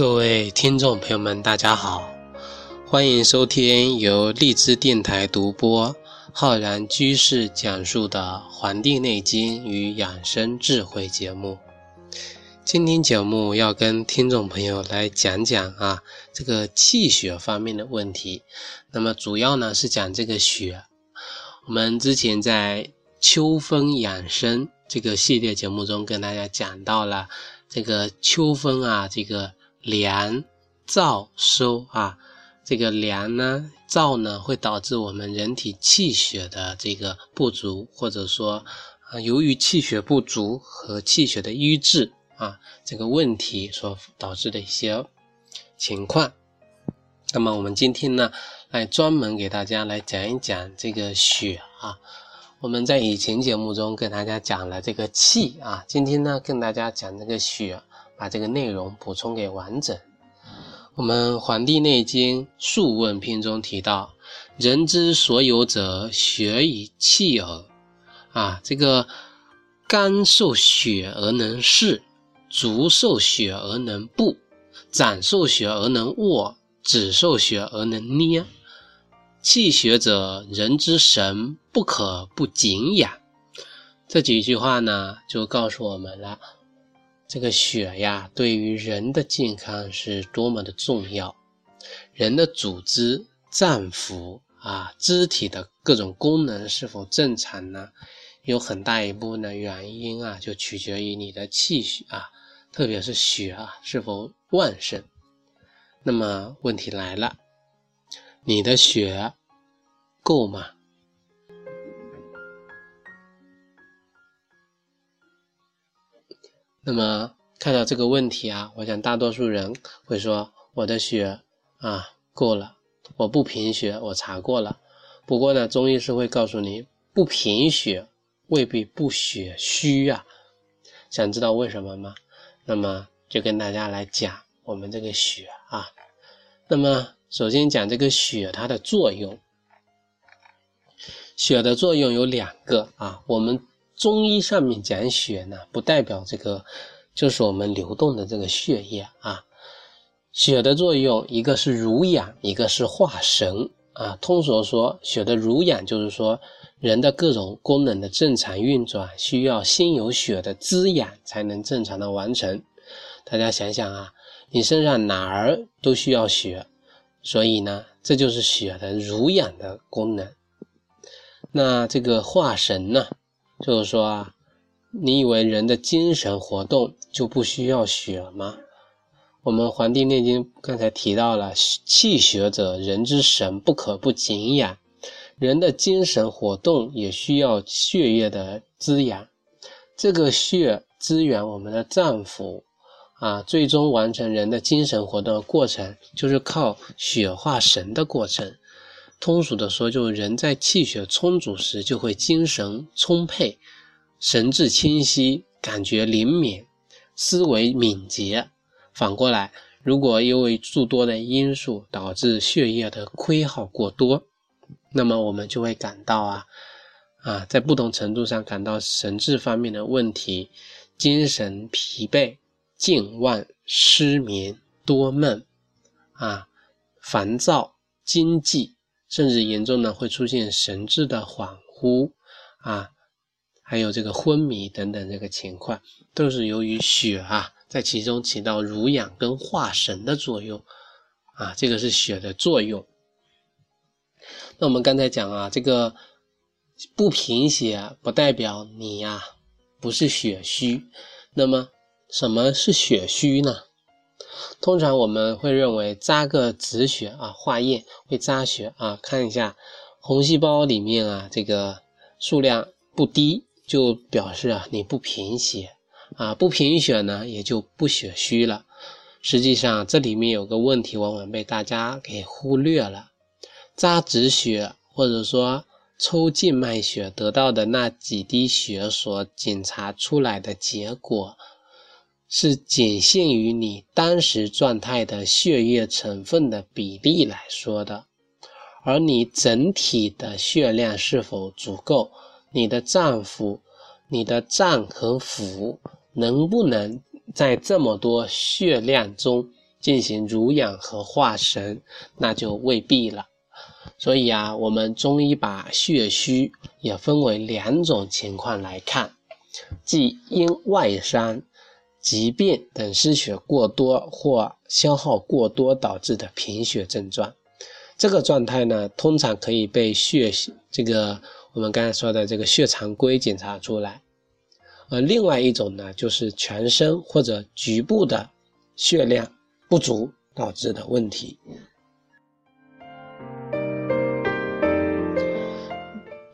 各位听众朋友们，大家好，欢迎收听由荔枝电台独播、浩然居士讲述的《黄帝内经与养生智慧》节目。今天节目要跟听众朋友来讲讲啊，这个气血方面的问题。那么主要呢是讲这个血。我们之前在秋分养生这个系列节目中跟大家讲到了这个秋分啊，这个。凉燥收啊，这个凉呢，燥呢，会导致我们人体气血的这个不足，或者说啊，由于气血不足和气血的瘀滞啊，这个问题所导致的一些情况。那么我们今天呢，来专门给大家来讲一讲这个血啊。我们在以前节目中跟大家讲了这个气啊，今天呢，跟大家讲这个血。把这个内容补充给完整。我们《黄帝内经·素问篇》中提到：“人之所有者，血以气耳。”啊，这个肝受血而能视，足受血而能步，掌受血而能握，指受血而能捏。气血者，人之神，不可不敬仰。这几句话呢，就告诉我们了。这个血呀，对于人的健康是多么的重要。人的组织、脏腑啊，肢体的各种功能是否正常呢？有很大一部分的原因啊，就取决于你的气血啊，特别是血啊是否旺盛。那么问题来了，你的血够吗？那么看到这个问题啊，我想大多数人会说我的血啊够了，我不贫血，我查过了。不过呢，中医师会告诉你，不贫血未必不血虚啊。想知道为什么吗？那么就跟大家来讲我们这个血啊。那么首先讲这个血它的作用，血的作用有两个啊，我们。中医上面讲血呢，不代表这个就是我们流动的这个血液啊。血的作用，一个是濡养，一个是化神啊。通俗说，血的濡养就是说人的各种功能的正常运转，需要先有血的滋养才能正常的完成。大家想想啊，你身上哪儿都需要血，所以呢，这就是血的濡养的功能。那这个化神呢？就是说啊，你以为人的精神活动就不需要血吗？我们《黄帝内经》刚才提到了，气血者，人之神，不可不敬仰。人的精神活动也需要血液的滋养。这个血滋养我们的脏腑啊，最终完成人的精神活动的过程，就是靠血化神的过程。通俗的说，就是人在气血充足时，就会精神充沛、神志清晰、感觉灵敏、思维敏捷。反过来，如果因为诸多的因素导致血液的亏耗过多，那么我们就会感到啊啊，在不同程度上感到神志方面的问题，精神疲惫、健忘、失眠、多梦啊、烦躁、惊悸。甚至严重的会出现神志的恍惚啊，还有这个昏迷等等这个情况，都是由于血啊在其中起到濡养跟化神的作用啊，这个是血的作用。那我们刚才讲啊，这个不贫血不代表你呀不是血虚，那么什么是血虚呢？通常我们会认为扎个止血啊，化验会扎血啊，看一下红细胞里面啊这个数量不低，就表示啊你不贫血啊，不贫血呢也就不血虚了。实际上这里面有个问题，往往被大家给忽略了。扎止血或者说抽静脉血得到的那几滴血所检查出来的结果。是仅限于你当时状态的血液成分的比例来说的，而你整体的血量是否足够，你的脏腑、你的脏和腑能不能在这么多血量中进行濡养和化神，那就未必了。所以啊，我们中医把血虚也分为两种情况来看，即因外伤、疾病等失血过多或消耗过多导致的贫血症状。这个状态呢，通常可以被血这个我们刚才说的这个血常规检查出来。而另外一种呢，就是全身或者局部的血量不足导致的问题。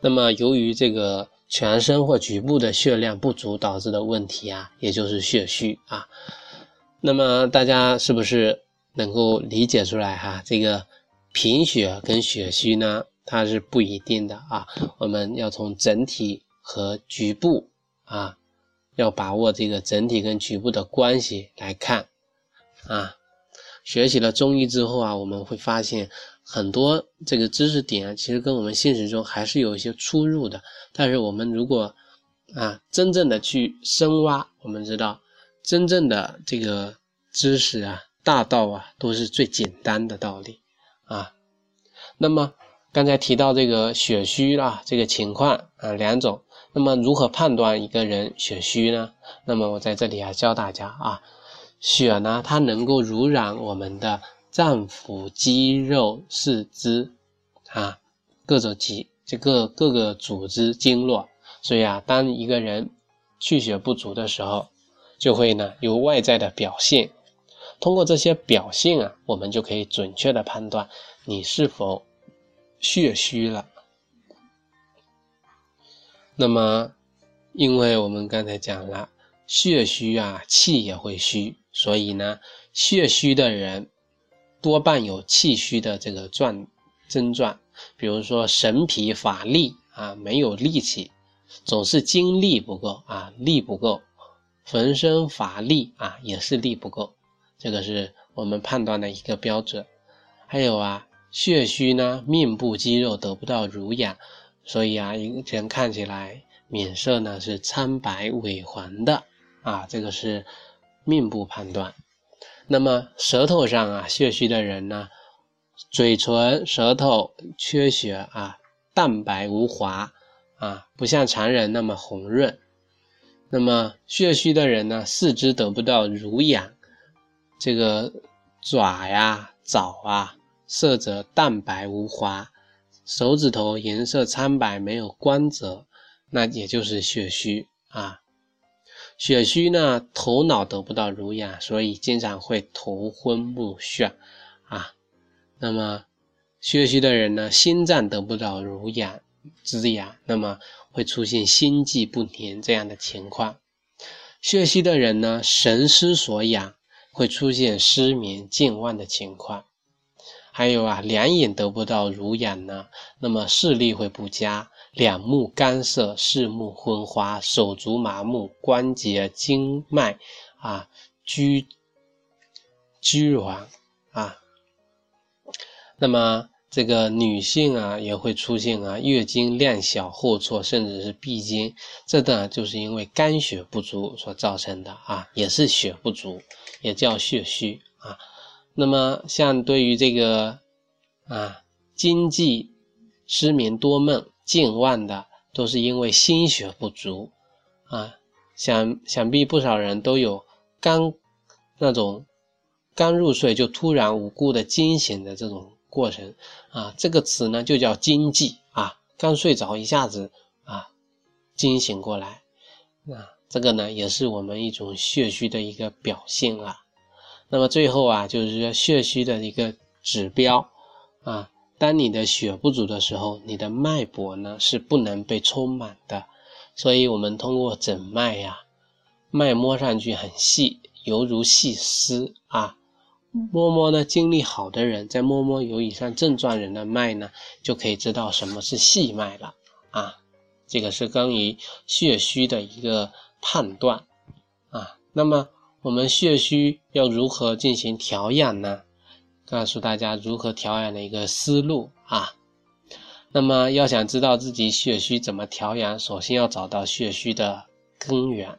那么，由于这个全身或局部的血量不足导致的问题啊，也就是血虚啊。那么大家是不是能够理解出来哈？这个贫血跟血虚呢，它是不一定的啊。我们要从整体和局部啊。要把握这个整体跟局部的关系来看，啊，学习了中医之后啊，我们会发现很多这个知识点，其实跟我们现实中还是有一些出入的。但是我们如果啊，真正的去深挖，我们知道真正的这个知识啊，大道啊，都是最简单的道理啊。那么刚才提到这个血虚啊，这个情况啊，两种。那么如何判断一个人血虚呢？那么我在这里啊教大家啊，血呢它能够濡染我们的脏腑、肌肉、四肢啊，各种肌这个各个组织经络。所以啊，当一个人气血不足的时候，就会呢有外在的表现。通过这些表现啊，我们就可以准确的判断你是否血虚了。那么，因为我们刚才讲了，血虚啊，气也会虚，所以呢，血虚的人多半有气虚的这个状症状，比如说神疲乏力啊，没有力气，总是精力不够啊，力不够，浑身乏力啊，也是力不够，这个是我们判断的一个标准。还有啊，血虚呢，面部肌肉得不到濡养。所以啊，一个人看起来面色呢是苍白萎黄的啊，这个是面部判断。那么舌头上啊，血虚的人呢，嘴唇、舌头缺血啊，淡白无华啊，不像常人那么红润。那么血虚的人呢，四肢得不到濡养，这个爪呀、爪啊，色泽淡白无华。手指头颜色苍白，没有光泽，那也就是血虚啊。血虚呢，头脑得不到濡养，所以经常会头昏目眩啊。那么血虚的人呢，心脏得不到濡养滋养，那么会出现心悸不宁这样的情况。血虚的人呢，神失所养，会出现失眠健忘的情况。还有啊，两眼得不到濡养呢，那么视力会不佳，两目干涩，视目昏花，手足麻木，关节经脉啊拘拘挛啊。那么这个女性啊也会出现啊月经量小、后错，甚至是闭经，这呢就是因为肝血不足所造成的啊，也是血不足，也叫血虚啊。那么，像对于这个啊，经济失眠多梦、健忘的，都是因为心血不足啊。想想必不少人都有刚那种刚入睡就突然无故的惊醒的这种过程啊。这个词呢就叫惊悸啊，刚睡着一下子啊惊醒过来，那这个呢也是我们一种血虚的一个表现啊。那么最后啊，就是说血虚的一个指标啊，当你的血不足的时候，你的脉搏呢是不能被充满的，所以我们通过诊脉呀，脉摸上去很细，犹如细丝啊，摸摸呢精力好的人，在摸摸有以上症状人的脉呢，就可以知道什么是细脉了。啊，这个是关于血虚的一个判断。啊，那么。我们血虚要如何进行调养呢？告诉大家如何调养的一个思路啊。那么要想知道自己血虚怎么调养，首先要找到血虚的根源，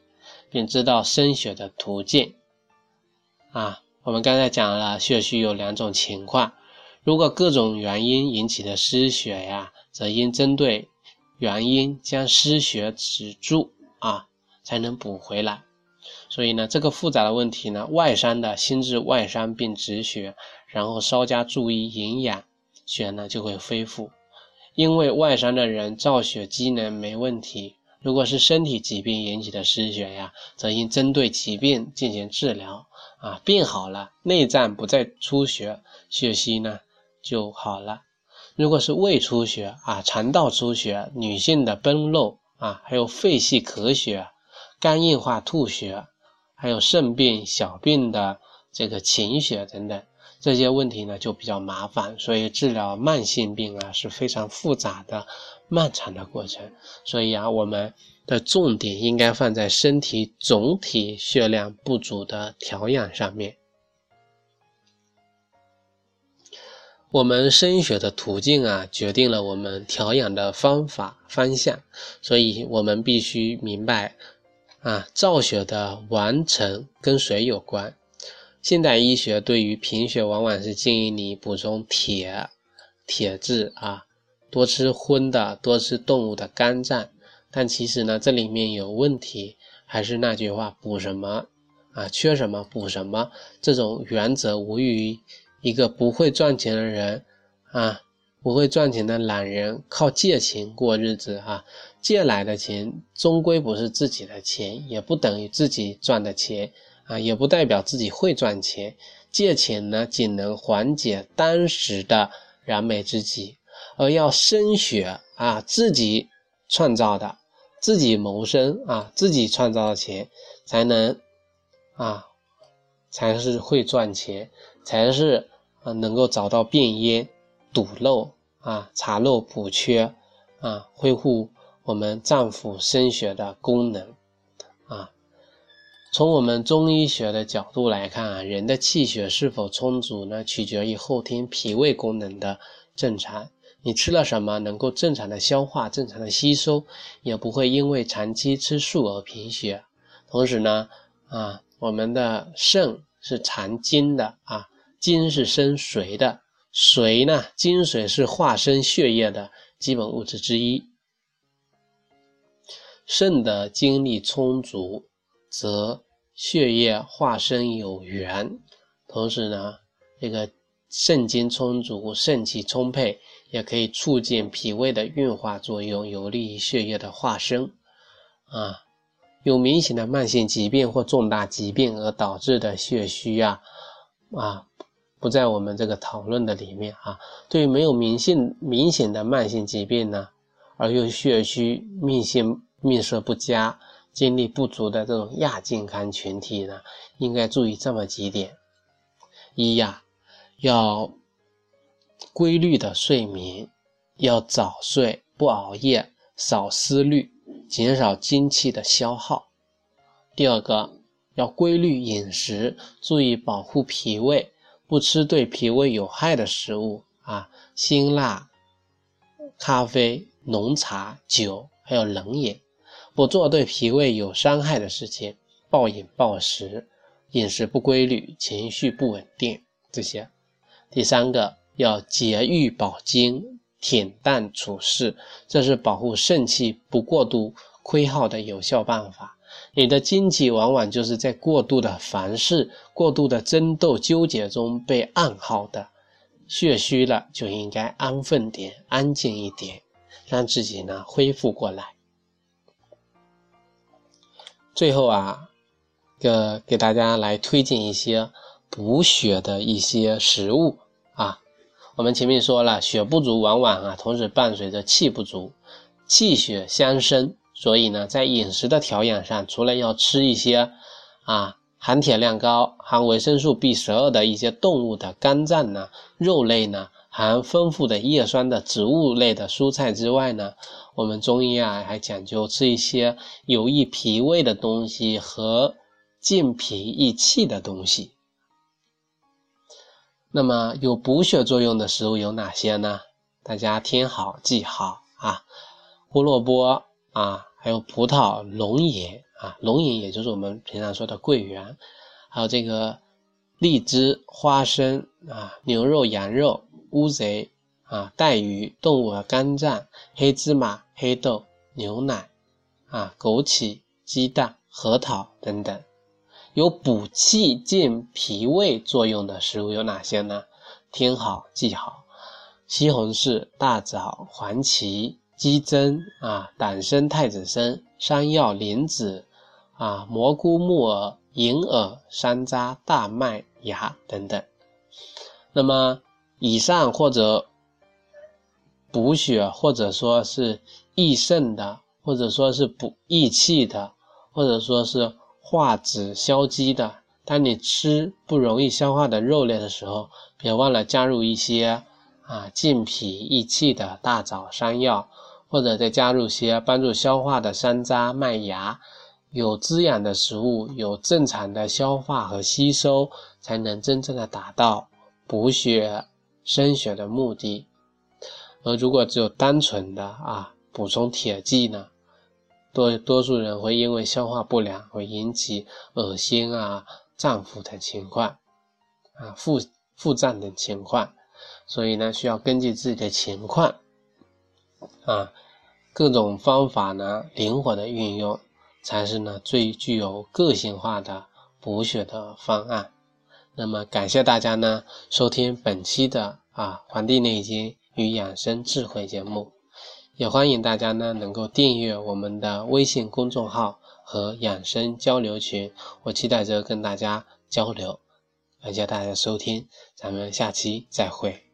并知道生血的途径啊。我们刚才讲了血虚有两种情况，如果各种原因引起的失血呀，则应针对原因将失血止住啊，才能补回来。所以呢，这个复杂的问题呢，外伤的心智外伤并止血，然后稍加注意营养，血呢就会恢复。因为外伤的人造血机能没问题，如果是身体疾病引起的失血呀，则应针对疾病进行治疗啊，病好了，内脏不再出血，血虚呢就好了。如果是胃出血啊，肠道出血，女性的崩漏啊，还有肺系咳血、肝硬化吐血。还有肾病、小病的这个情血等等这些问题呢，就比较麻烦，所以治疗慢性病啊是非常复杂的、漫长的过程。所以啊，我们的重点应该放在身体总体血量不足的调养上面。我们生血的途径啊，决定了我们调养的方法方向，所以我们必须明白。啊，造血的完成跟水有关。现代医学对于贫血，往往是建议你补充铁、铁质啊，多吃荤的，多吃动物的肝脏。但其实呢，这里面有问题。还是那句话，补什么啊，缺什么补什么，这种原则无异于一个不会赚钱的人啊。不会赚钱的懒人靠借钱过日子啊，借来的钱终归不是自己的钱，也不等于自己赚的钱啊，也不代表自己会赚钱。借钱呢，仅能缓解当时的燃眉之急，而要升学啊，自己创造的，自己谋生啊，自己创造的钱，才能啊，才是会赚钱，才是啊，能够找到变烟。堵漏啊，查漏补缺啊，恢复我们脏腑生血的功能啊。从我们中医学的角度来看啊，人的气血是否充足呢，取决于后天脾胃功能的正常。你吃了什么，能够正常的消化、正常的吸收，也不会因为长期吃素而贫血。同时呢，啊，我们的肾是藏精的啊，精是生髓的。水呢？精水是化生血液的基本物质之一。肾的精力充足，则血液化生有源。同时呢，这个肾精充足、肾气充沛，也可以促进脾胃的运化作用，有利于血液的化生。啊，有明显的慢性疾病或重大疾病而导致的血虚啊，啊。不在我们这个讨论的里面啊。对于没有明显明显的慢性疾病呢，而又血虚、命性命色不佳、精力不足的这种亚健康群体呢，应该注意这么几点：一呀，要规律的睡眠，要早睡，不熬夜，少思虑，减少精气的消耗；第二个，要规律饮食，注意保护脾胃。不吃对脾胃有害的食物啊，辛辣、咖啡、浓茶、酒，还有冷饮，不做对脾胃有伤害的事情，暴饮暴食，饮食不规律，情绪不稳定，这些。第三个要节欲保精，恬淡处事，这是保护肾气不过度亏耗的有效办法。你的精气往往就是在过度的凡事、过度的争斗、纠结中被暗耗的。血虚了就应该安分点、安静一点，让自己呢恢复过来。最后啊，个给大家来推荐一些补血的一些食物啊。我们前面说了，血不足往往啊同时伴随着气不足，气血相生。所以呢，在饮食的调养上，除了要吃一些啊含铁量高、含维生素 B 十二的一些动物的肝脏呢、肉类呢、含丰富的叶酸的植物类的蔬菜之外呢，我们中医啊还讲究吃一些有益脾胃的东西和健脾益气的东西。那么有补血作用的食物有哪些呢？大家听好记好啊，胡萝卜啊。还有葡萄、龙眼啊，龙眼也就是我们平常说的桂圆，还有这个荔枝、花生啊、牛肉、羊肉、乌贼啊、带鱼、动物的肝脏、黑芝麻、黑豆、牛奶啊、枸杞、鸡蛋、核桃等等。有补气健脾胃作用的食物有哪些呢？听好记好：西红柿、大枣、黄芪、鸡胗啊、党参、太子参、山药、莲子啊、蘑菇、木耳、银耳、山楂、大麦芽等等。那么以上或者补血，或者说是益肾的，或者说是补益气的，或者说是。化脂消积的，当你吃不容易消化的肉类的时候，别忘了加入一些啊健脾益气的大枣、山药，或者再加入些帮助消化的山楂、麦芽。有滋养的食物，有正常的消化和吸收，才能真正的达到补血生血的目的。而如果只有单纯的啊补充铁剂呢？多多数人会因为消化不良，会引起恶心啊、胀腹等情况，啊腹腹胀等情况，所以呢，需要根据自己的情况，啊各种方法呢灵活的运用，才是呢最具有个性化的补血的方案。那么感谢大家呢收听本期的啊《黄帝内经与养生智慧》节目。也欢迎大家呢能够订阅我们的微信公众号和养生交流群，我期待着跟大家交流。感谢大家收听，咱们下期再会。